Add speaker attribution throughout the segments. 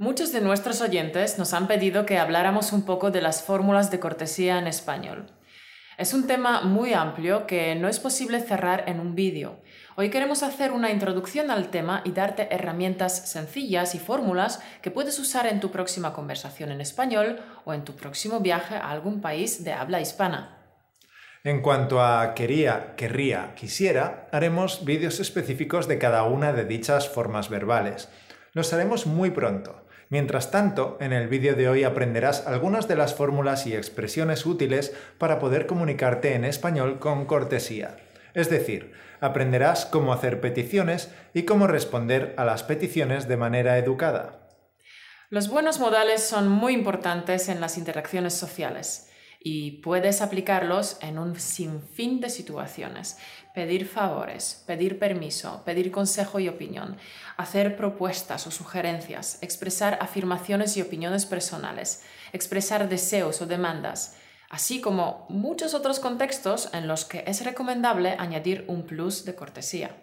Speaker 1: Muchos de nuestros oyentes nos han pedido que habláramos un poco de las fórmulas de cortesía en español. Es un tema muy amplio que no es posible cerrar en un vídeo. Hoy queremos hacer una introducción al tema y darte herramientas sencillas y fórmulas que puedes usar en tu próxima conversación en español o en tu próximo viaje a algún país de habla hispana.
Speaker 2: En cuanto a quería, querría, quisiera, haremos vídeos específicos de cada una de dichas formas verbales. Los haremos muy pronto. Mientras tanto, en el vídeo de hoy aprenderás algunas de las fórmulas y expresiones útiles para poder comunicarte en español con cortesía. Es decir, aprenderás cómo hacer peticiones y cómo responder a las peticiones de manera educada.
Speaker 1: Los buenos modales son muy importantes en las interacciones sociales y puedes aplicarlos en un sinfín de situaciones. Pedir favores, pedir permiso, pedir consejo y opinión, hacer propuestas o sugerencias, expresar afirmaciones y opiniones personales, expresar deseos o demandas, así como muchos otros contextos en los que es recomendable añadir un plus de cortesía.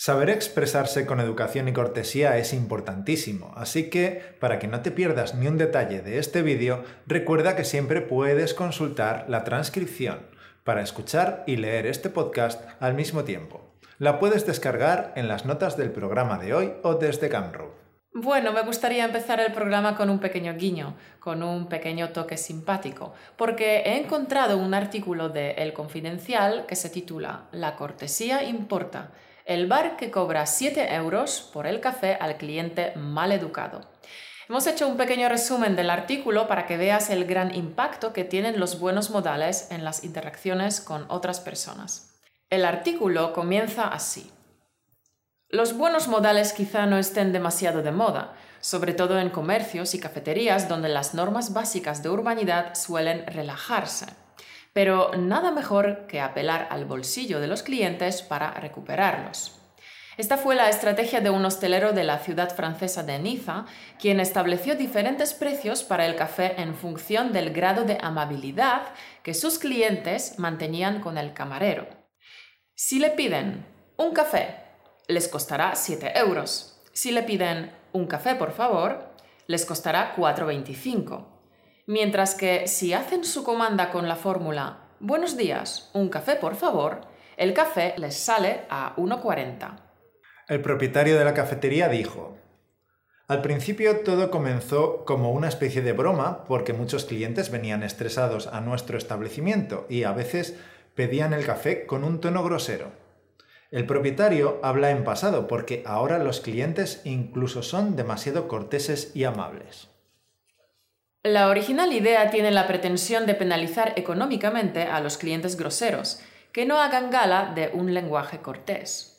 Speaker 2: Saber expresarse con educación y cortesía es importantísimo, así que para que no te pierdas ni un detalle de este vídeo, recuerda que siempre puedes consultar la transcripción para escuchar y leer este podcast al mismo tiempo. La puedes descargar en las notas del programa de hoy o desde Camroad.
Speaker 1: Bueno, me gustaría empezar el programa con un pequeño guiño, con un pequeño toque simpático, porque he encontrado un artículo de El Confidencial que se titula La cortesía importa el bar que cobra 7 euros por el café al cliente mal educado. Hemos hecho un pequeño resumen del artículo para que veas el gran impacto que tienen los buenos modales en las interacciones con otras personas. El artículo comienza así. Los buenos modales quizá no estén demasiado de moda, sobre todo en comercios y cafeterías donde las normas básicas de urbanidad suelen relajarse pero nada mejor que apelar al bolsillo de los clientes para recuperarlos. Esta fue la estrategia de un hostelero de la ciudad francesa de Niza, quien estableció diferentes precios para el café en función del grado de amabilidad que sus clientes mantenían con el camarero. Si le piden un café, les costará 7 euros. Si le piden un café, por favor, les costará 4,25 mientras que si hacen su comanda con la fórmula Buenos días, un café por favor, el café les sale a 1,40.
Speaker 2: El propietario de la cafetería dijo, al principio todo comenzó como una especie de broma porque muchos clientes venían estresados a nuestro establecimiento y a veces pedían el café con un tono grosero. El propietario habla en pasado porque ahora los clientes incluso son demasiado corteses y amables.
Speaker 1: La original idea tiene la pretensión de penalizar económicamente a los clientes groseros, que no hagan gala de un lenguaje cortés.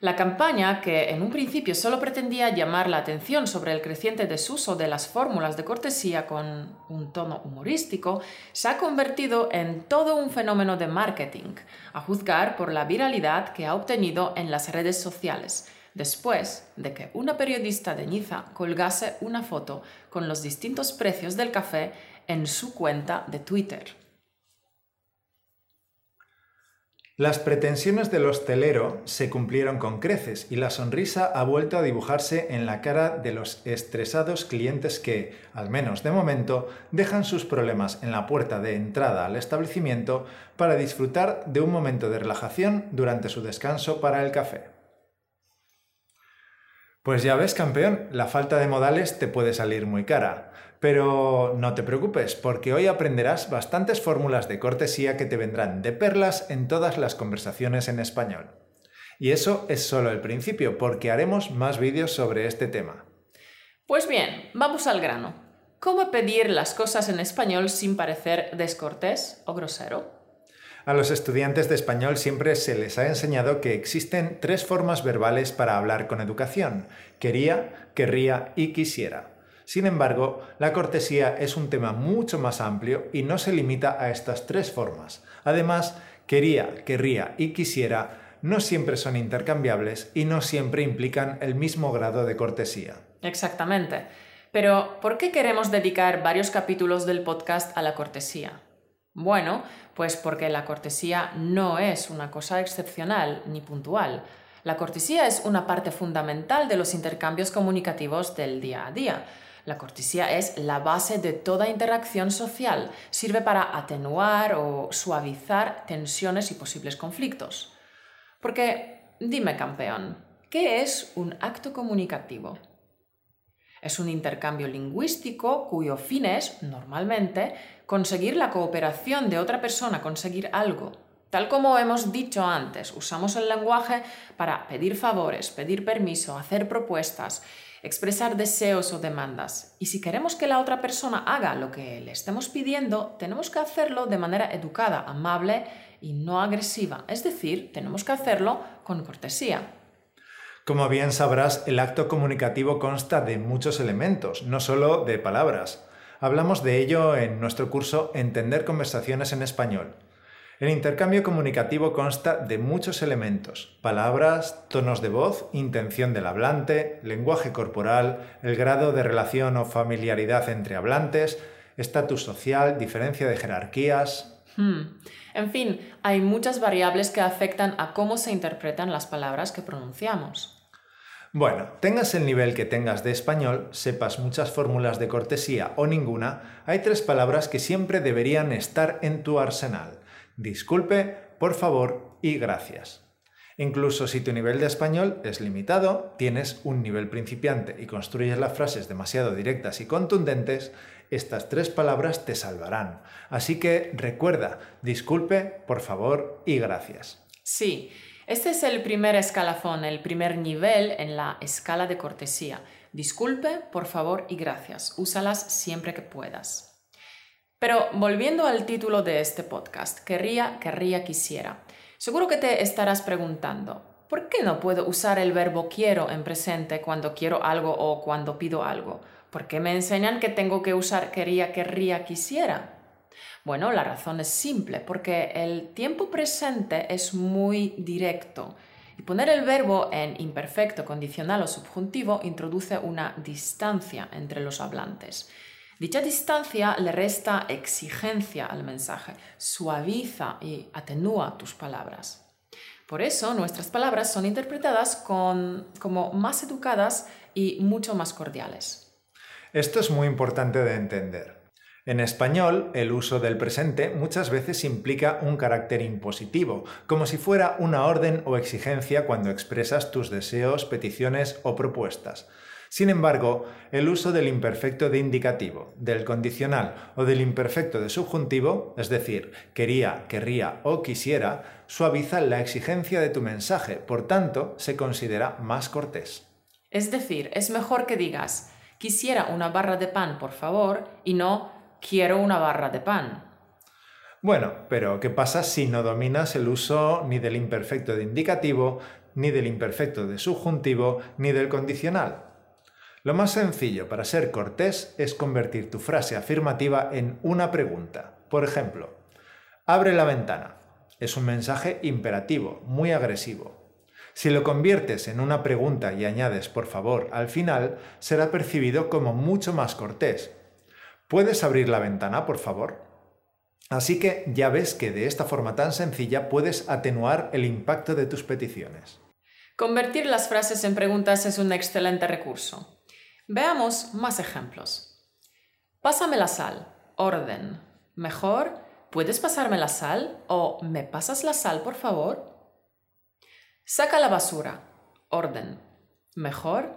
Speaker 1: La campaña, que en un principio solo pretendía llamar la atención sobre el creciente desuso de las fórmulas de cortesía con un tono humorístico, se ha convertido en todo un fenómeno de marketing, a juzgar por la viralidad que ha obtenido en las redes sociales, después de que una periodista de Niza colgase una foto con los distintos precios del café en su cuenta de Twitter.
Speaker 2: Las pretensiones del hostelero se cumplieron con creces y la sonrisa ha vuelto a dibujarse en la cara de los estresados clientes que, al menos de momento, dejan sus problemas en la puerta de entrada al establecimiento para disfrutar de un momento de relajación durante su descanso para el café. Pues ya ves, campeón, la falta de modales te puede salir muy cara. Pero no te preocupes, porque hoy aprenderás bastantes fórmulas de cortesía que te vendrán de perlas en todas las conversaciones en español. Y eso es solo el principio, porque haremos más vídeos sobre este tema.
Speaker 1: Pues bien, vamos al grano. ¿Cómo pedir las cosas en español sin parecer descortés o grosero?
Speaker 2: A los estudiantes de español siempre se les ha enseñado que existen tres formas verbales para hablar con educación. Quería, querría y quisiera. Sin embargo, la cortesía es un tema mucho más amplio y no se limita a estas tres formas. Además, quería, querría y quisiera no siempre son intercambiables y no siempre implican el mismo grado de cortesía.
Speaker 1: Exactamente. Pero, ¿por qué queremos dedicar varios capítulos del podcast a la cortesía? Bueno, pues porque la cortesía no es una cosa excepcional ni puntual. La cortesía es una parte fundamental de los intercambios comunicativos del día a día. La cortesía es la base de toda interacción social. Sirve para atenuar o suavizar tensiones y posibles conflictos. Porque, dime campeón, ¿qué es un acto comunicativo? Es un intercambio lingüístico cuyo fin es, normalmente, conseguir la cooperación de otra persona, conseguir algo. Tal como hemos dicho antes, usamos el lenguaje para pedir favores, pedir permiso, hacer propuestas, expresar deseos o demandas. Y si queremos que la otra persona haga lo que le estemos pidiendo, tenemos que hacerlo de manera educada, amable y no agresiva. Es decir, tenemos que hacerlo con cortesía.
Speaker 2: Como bien sabrás, el acto comunicativo consta de muchos elementos, no solo de palabras. Hablamos de ello en nuestro curso Entender conversaciones en español. El intercambio comunicativo consta de muchos elementos, palabras, tonos de voz, intención del hablante, lenguaje corporal, el grado de relación o familiaridad entre hablantes, estatus social, diferencia de jerarquías.
Speaker 1: Hmm. En fin, hay muchas variables que afectan a cómo se interpretan las palabras que pronunciamos.
Speaker 2: Bueno, tengas el nivel que tengas de español, sepas muchas fórmulas de cortesía o ninguna, hay tres palabras que siempre deberían estar en tu arsenal. Disculpe, por favor y gracias. Incluso si tu nivel de español es limitado, tienes un nivel principiante y construyes las frases demasiado directas y contundentes, estas tres palabras te salvarán. Así que recuerda, disculpe, por favor y gracias.
Speaker 1: Sí, este es el primer escalafón, el primer nivel en la escala de cortesía. Disculpe, por favor y gracias. Úsalas siempre que puedas. Pero volviendo al título de este podcast, querría, querría, quisiera. Seguro que te estarás preguntando, ¿por qué no puedo usar el verbo quiero en presente cuando quiero algo o cuando pido algo? ¿Por qué me enseñan que tengo que usar quería, querría, quisiera? Bueno, la razón es simple, porque el tiempo presente es muy directo y poner el verbo en imperfecto, condicional o subjuntivo introduce una distancia entre los hablantes. Dicha distancia le resta exigencia al mensaje, suaviza y atenúa tus palabras. Por eso nuestras palabras son interpretadas como más educadas y mucho más cordiales.
Speaker 2: Esto es muy importante de entender. En español, el uso del presente muchas veces implica un carácter impositivo, como si fuera una orden o exigencia cuando expresas tus deseos, peticiones o propuestas. Sin embargo, el uso del imperfecto de indicativo, del condicional o del imperfecto de subjuntivo, es decir, quería, querría o quisiera, suaviza la exigencia de tu mensaje, por tanto, se considera más cortés.
Speaker 1: Es decir, es mejor que digas, quisiera una barra de pan, por favor, y no quiero una barra de pan.
Speaker 2: Bueno, pero ¿qué pasa si no dominas el uso ni del imperfecto de indicativo, ni del imperfecto de subjuntivo, ni del condicional? Lo más sencillo para ser cortés es convertir tu frase afirmativa en una pregunta. Por ejemplo, abre la ventana. Es un mensaje imperativo, muy agresivo. Si lo conviertes en una pregunta y añades por favor al final, será percibido como mucho más cortés, ¿Puedes abrir la ventana, por favor? Así que ya ves que de esta forma tan sencilla puedes atenuar el impacto de tus peticiones.
Speaker 1: Convertir las frases en preguntas es un excelente recurso. Veamos más ejemplos. Pásame la sal. Orden. Mejor, ¿puedes pasarme la sal? ¿O me pasas la sal, por favor? Saca la basura. Orden. Mejor,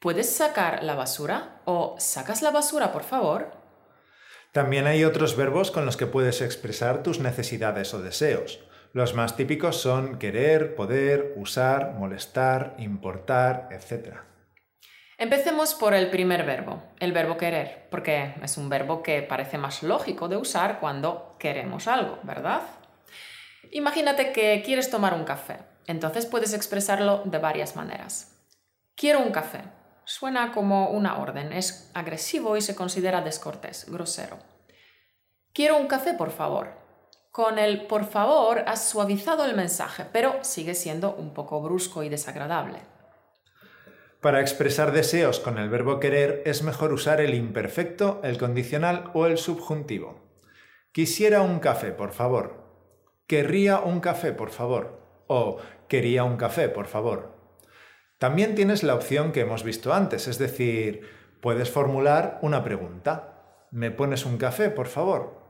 Speaker 1: ¿puedes sacar la basura? ¿O sacas la basura, por favor?
Speaker 2: También hay otros verbos con los que puedes expresar tus necesidades o deseos. Los más típicos son querer, poder, usar, molestar, importar, etc.
Speaker 1: Empecemos por el primer verbo, el verbo querer, porque es un verbo que parece más lógico de usar cuando queremos algo, ¿verdad? Imagínate que quieres tomar un café, entonces puedes expresarlo de varias maneras. Quiero un café. Suena como una orden, es agresivo y se considera descortés, grosero. Quiero un café, por favor. Con el por favor has suavizado el mensaje, pero sigue siendo un poco brusco y desagradable.
Speaker 2: Para expresar deseos con el verbo querer es mejor usar el imperfecto, el condicional o el subjuntivo. Quisiera un café, por favor. Querría un café, por favor. o quería un café, por favor. También tienes la opción que hemos visto antes, es decir, puedes formular una pregunta. ¿Me pones un café, por favor?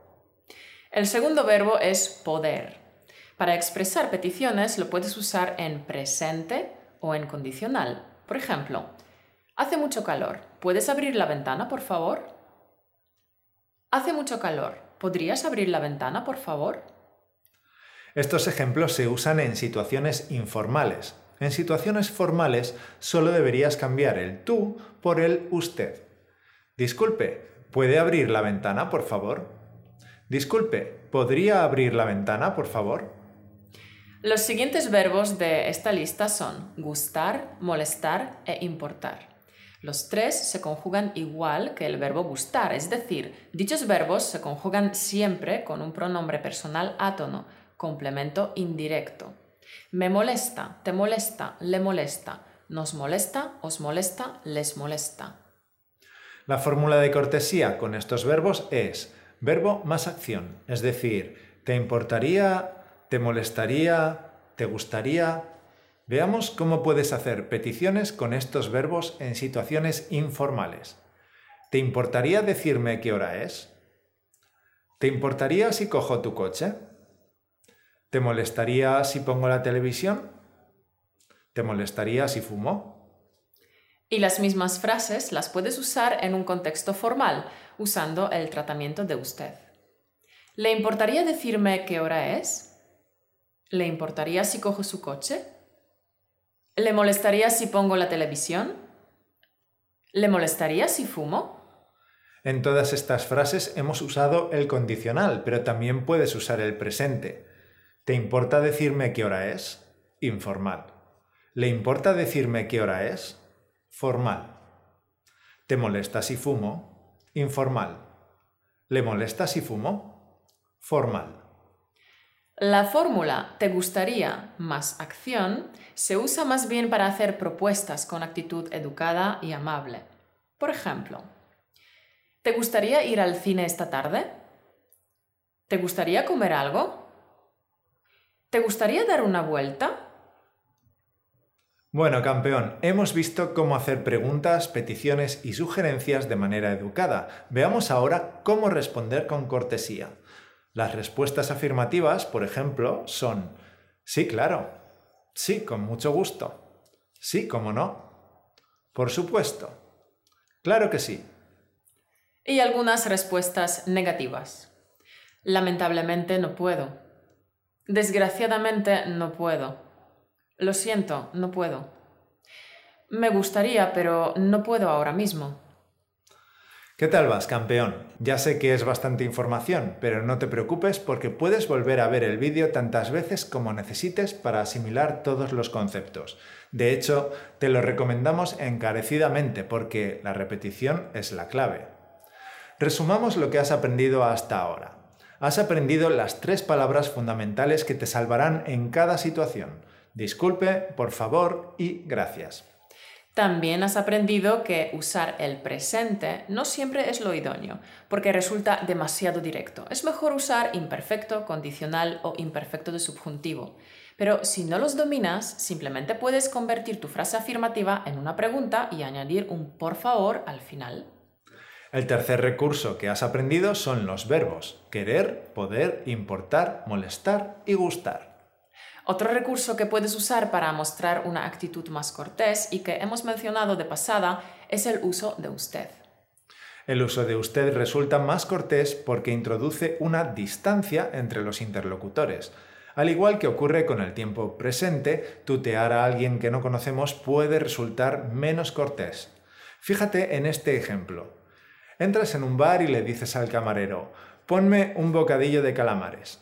Speaker 1: El segundo verbo es poder. Para expresar peticiones lo puedes usar en presente o en condicional. Por ejemplo, hace mucho calor. ¿Puedes abrir la ventana, por favor? Hace mucho calor. ¿Podrías abrir la ventana, por favor?
Speaker 2: Estos ejemplos se usan en situaciones informales. En situaciones formales solo deberías cambiar el tú por el usted. Disculpe, ¿puede abrir la ventana, por favor? Disculpe, ¿podría abrir la ventana, por favor?
Speaker 1: Los siguientes verbos de esta lista son gustar, molestar e importar. Los tres se conjugan igual que el verbo gustar, es decir, dichos verbos se conjugan siempre con un pronombre personal átono, complemento indirecto. Me molesta, te molesta, le molesta, nos molesta, os molesta, les molesta.
Speaker 2: La fórmula de cortesía con estos verbos es verbo más acción, es decir, te importaría, te molestaría, te gustaría. Veamos cómo puedes hacer peticiones con estos verbos en situaciones informales. ¿Te importaría decirme qué hora es? ¿Te importaría si cojo tu coche? ¿Te molestaría si pongo la televisión? ¿Te molestaría si fumo?
Speaker 1: Y las mismas frases las puedes usar en un contexto formal, usando el tratamiento de usted. ¿Le importaría decirme qué hora es? ¿Le importaría si cojo su coche? ¿Le molestaría si pongo la televisión? ¿Le molestaría si fumo?
Speaker 2: En todas estas frases hemos usado el condicional, pero también puedes usar el presente. ¿Te importa decirme qué hora es? Informal. ¿Le importa decirme qué hora es? Formal. ¿Te molesta si fumo? Informal. ¿Le molesta si fumo? Formal.
Speaker 1: La fórmula te gustaría más acción se usa más bien para hacer propuestas con actitud educada y amable. Por ejemplo, ¿te gustaría ir al cine esta tarde? ¿Te gustaría comer algo? ¿Te gustaría dar una vuelta?
Speaker 2: Bueno, campeón, hemos visto cómo hacer preguntas, peticiones y sugerencias de manera educada. Veamos ahora cómo responder con cortesía. Las respuestas afirmativas, por ejemplo, son sí, claro, sí, con mucho gusto, sí, cómo no, por supuesto, claro que sí.
Speaker 1: Y algunas respuestas negativas. Lamentablemente no puedo. Desgraciadamente no puedo. Lo siento, no puedo. Me gustaría, pero no puedo ahora mismo.
Speaker 2: ¿Qué tal vas, campeón? Ya sé que es bastante información, pero no te preocupes porque puedes volver a ver el vídeo tantas veces como necesites para asimilar todos los conceptos. De hecho, te lo recomendamos encarecidamente porque la repetición es la clave. Resumamos lo que has aprendido hasta ahora has aprendido las tres palabras fundamentales que te salvarán en cada situación. Disculpe, por favor y gracias.
Speaker 1: También has aprendido que usar el presente no siempre es lo idóneo, porque resulta demasiado directo. Es mejor usar imperfecto, condicional o imperfecto de subjuntivo. Pero si no los dominas, simplemente puedes convertir tu frase afirmativa en una pregunta y añadir un por favor al final.
Speaker 2: El tercer recurso que has aprendido son los verbos querer, poder, importar, molestar y gustar.
Speaker 1: Otro recurso que puedes usar para mostrar una actitud más cortés y que hemos mencionado de pasada es el uso de usted.
Speaker 2: El uso de usted resulta más cortés porque introduce una distancia entre los interlocutores. Al igual que ocurre con el tiempo presente, tutear a alguien que no conocemos puede resultar menos cortés. Fíjate en este ejemplo. Entras en un bar y le dices al camarero, ponme un bocadillo de calamares.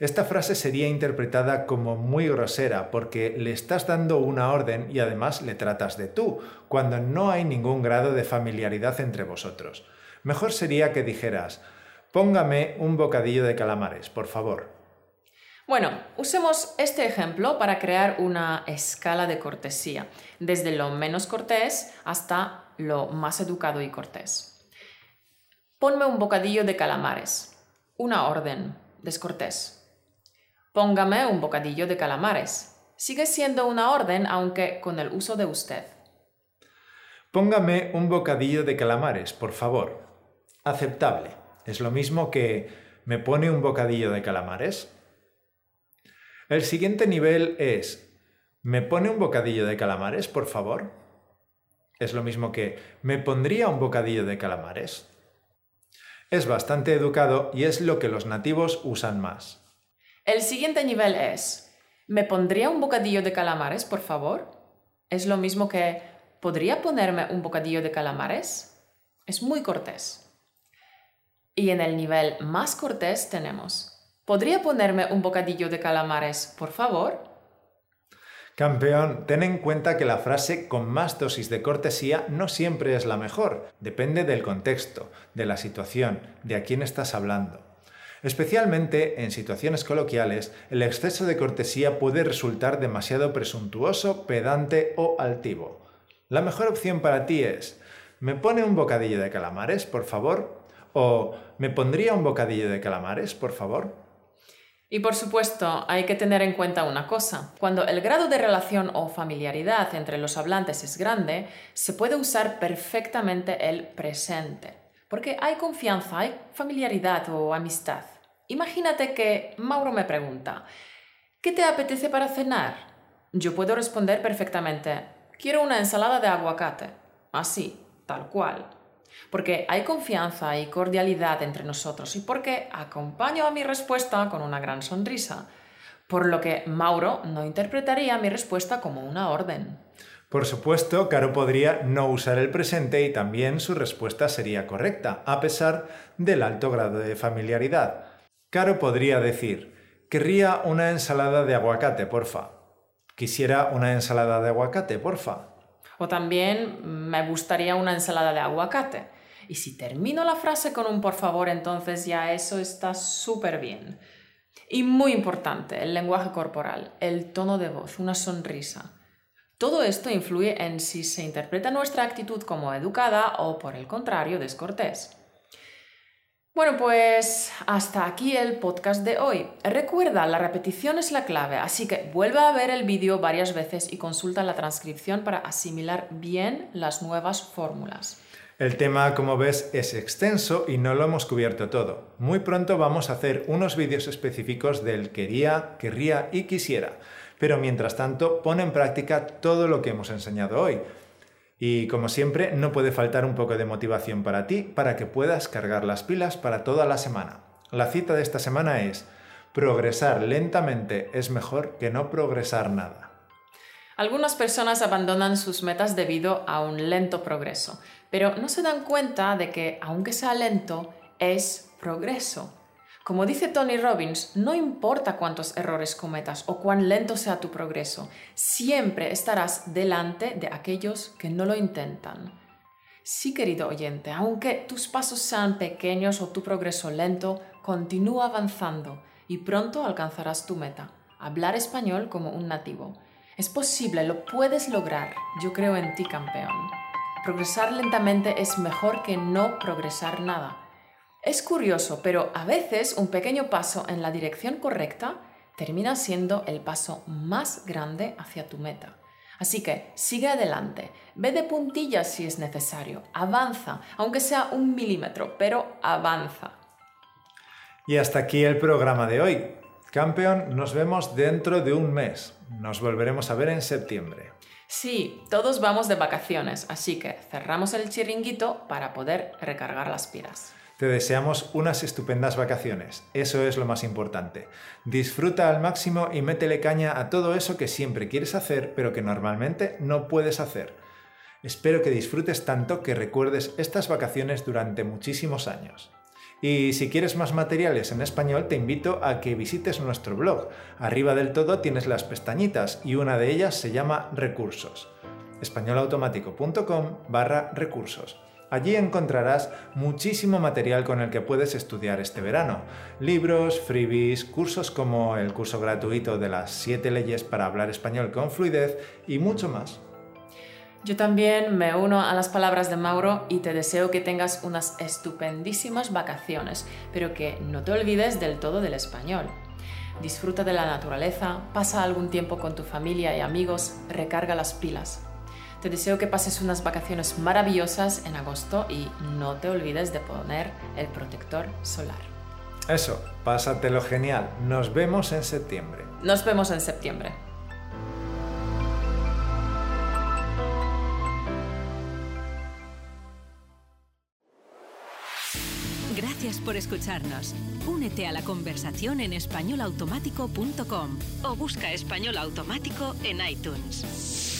Speaker 2: Esta frase sería interpretada como muy grosera porque le estás dando una orden y además le tratas de tú, cuando no hay ningún grado de familiaridad entre vosotros. Mejor sería que dijeras, póngame un bocadillo de calamares, por favor.
Speaker 1: Bueno, usemos este ejemplo para crear una escala de cortesía, desde lo menos cortés hasta lo más educado y cortés. Ponme un bocadillo de calamares. Una orden. Descortés. Póngame un bocadillo de calamares. Sigue siendo una orden, aunque con el uso de usted.
Speaker 2: Póngame un bocadillo de calamares, por favor. Aceptable. Es lo mismo que ¿me pone un bocadillo de calamares? El siguiente nivel es ¿me pone un bocadillo de calamares, por favor? Es lo mismo que ¿me pondría un bocadillo de calamares? Es bastante educado y es lo que los nativos usan más.
Speaker 1: El siguiente nivel es ¿me pondría un bocadillo de calamares, por favor? Es lo mismo que ¿podría ponerme un bocadillo de calamares? Es muy cortés. Y en el nivel más cortés tenemos ¿podría ponerme un bocadillo de calamares, por favor?
Speaker 2: Campeón, ten en cuenta que la frase con más dosis de cortesía no siempre es la mejor, depende del contexto, de la situación, de a quién estás hablando. Especialmente en situaciones coloquiales, el exceso de cortesía puede resultar demasiado presuntuoso, pedante o altivo. La mejor opción para ti es, ¿me pone un bocadillo de calamares, por favor? ¿O ¿me pondría un bocadillo de calamares, por favor?
Speaker 1: Y por supuesto, hay que tener en cuenta una cosa. Cuando el grado de relación o familiaridad entre los hablantes es grande, se puede usar perfectamente el presente, porque hay confianza, hay familiaridad o amistad. Imagínate que Mauro me pregunta, ¿qué te apetece para cenar? Yo puedo responder perfectamente, quiero una ensalada de aguacate. Así, tal cual porque hay confianza y cordialidad entre nosotros y porque acompaño a mi respuesta con una gran sonrisa, por lo que Mauro no interpretaría mi respuesta como una orden.
Speaker 2: Por supuesto, Caro podría no usar el presente y también su respuesta sería correcta, a pesar del alto grado de familiaridad. Caro podría decir, querría una ensalada de aguacate, porfa. Quisiera una ensalada de aguacate, porfa.
Speaker 1: O también me gustaría una ensalada de aguacate. Y si termino la frase con un por favor, entonces ya eso está súper bien. Y muy importante, el lenguaje corporal, el tono de voz, una sonrisa. Todo esto influye en si se interpreta nuestra actitud como educada o, por el contrario, descortés. Bueno, pues hasta aquí el podcast de hoy. Recuerda, la repetición es la clave, así que vuelve a ver el vídeo varias veces y consulta la transcripción para asimilar bien las nuevas fórmulas.
Speaker 2: El tema, como ves, es extenso y no lo hemos cubierto todo. Muy pronto vamos a hacer unos vídeos específicos del quería, querría y quisiera. Pero mientras tanto, pon en práctica todo lo que hemos enseñado hoy. Y como siempre, no puede faltar un poco de motivación para ti para que puedas cargar las pilas para toda la semana. La cita de esta semana es, progresar lentamente es mejor que no progresar nada.
Speaker 1: Algunas personas abandonan sus metas debido a un lento progreso, pero no se dan cuenta de que, aunque sea lento, es progreso. Como dice Tony Robbins, no importa cuántos errores cometas o cuán lento sea tu progreso, siempre estarás delante de aquellos que no lo intentan. Sí, querido oyente, aunque tus pasos sean pequeños o tu progreso lento, continúa avanzando y pronto alcanzarás tu meta, hablar español como un nativo. Es posible, lo puedes lograr. Yo creo en ti, campeón. Progresar lentamente es mejor que no progresar nada. Es curioso, pero a veces un pequeño paso en la dirección correcta termina siendo el paso más grande hacia tu meta. Así que sigue adelante, ve de puntillas si es necesario, avanza, aunque sea un milímetro, pero avanza.
Speaker 2: Y hasta aquí el programa de hoy. Campeón, nos vemos dentro de un mes. Nos volveremos a ver en septiembre.
Speaker 1: Sí, todos vamos de vacaciones, así que cerramos el chiringuito para poder recargar las pilas.
Speaker 2: Te deseamos unas estupendas vacaciones, eso es lo más importante. Disfruta al máximo y métele caña a todo eso que siempre quieres hacer, pero que normalmente no puedes hacer. Espero que disfrutes tanto que recuerdes estas vacaciones durante muchísimos años. Y si quieres más materiales en español, te invito a que visites nuestro blog. Arriba del todo tienes las pestañitas y una de ellas se llama Recursos. españolautomático.com barra recursos. Allí encontrarás muchísimo material con el que puedes estudiar este verano. Libros, freebies, cursos como el curso gratuito de las 7 leyes para hablar español con fluidez y mucho más.
Speaker 1: Yo también me uno a las palabras de Mauro y te deseo que tengas unas estupendísimas vacaciones, pero que no te olvides del todo del español. Disfruta de la naturaleza, pasa algún tiempo con tu familia y amigos, recarga las pilas. Te deseo que pases unas vacaciones maravillosas en agosto y no te olvides de poner el protector solar.
Speaker 2: Eso, pásatelo genial. Nos vemos en septiembre.
Speaker 1: Nos vemos en septiembre.
Speaker 3: Gracias por escucharnos. Únete a la conversación en españolautomático.com o busca español automático en iTunes.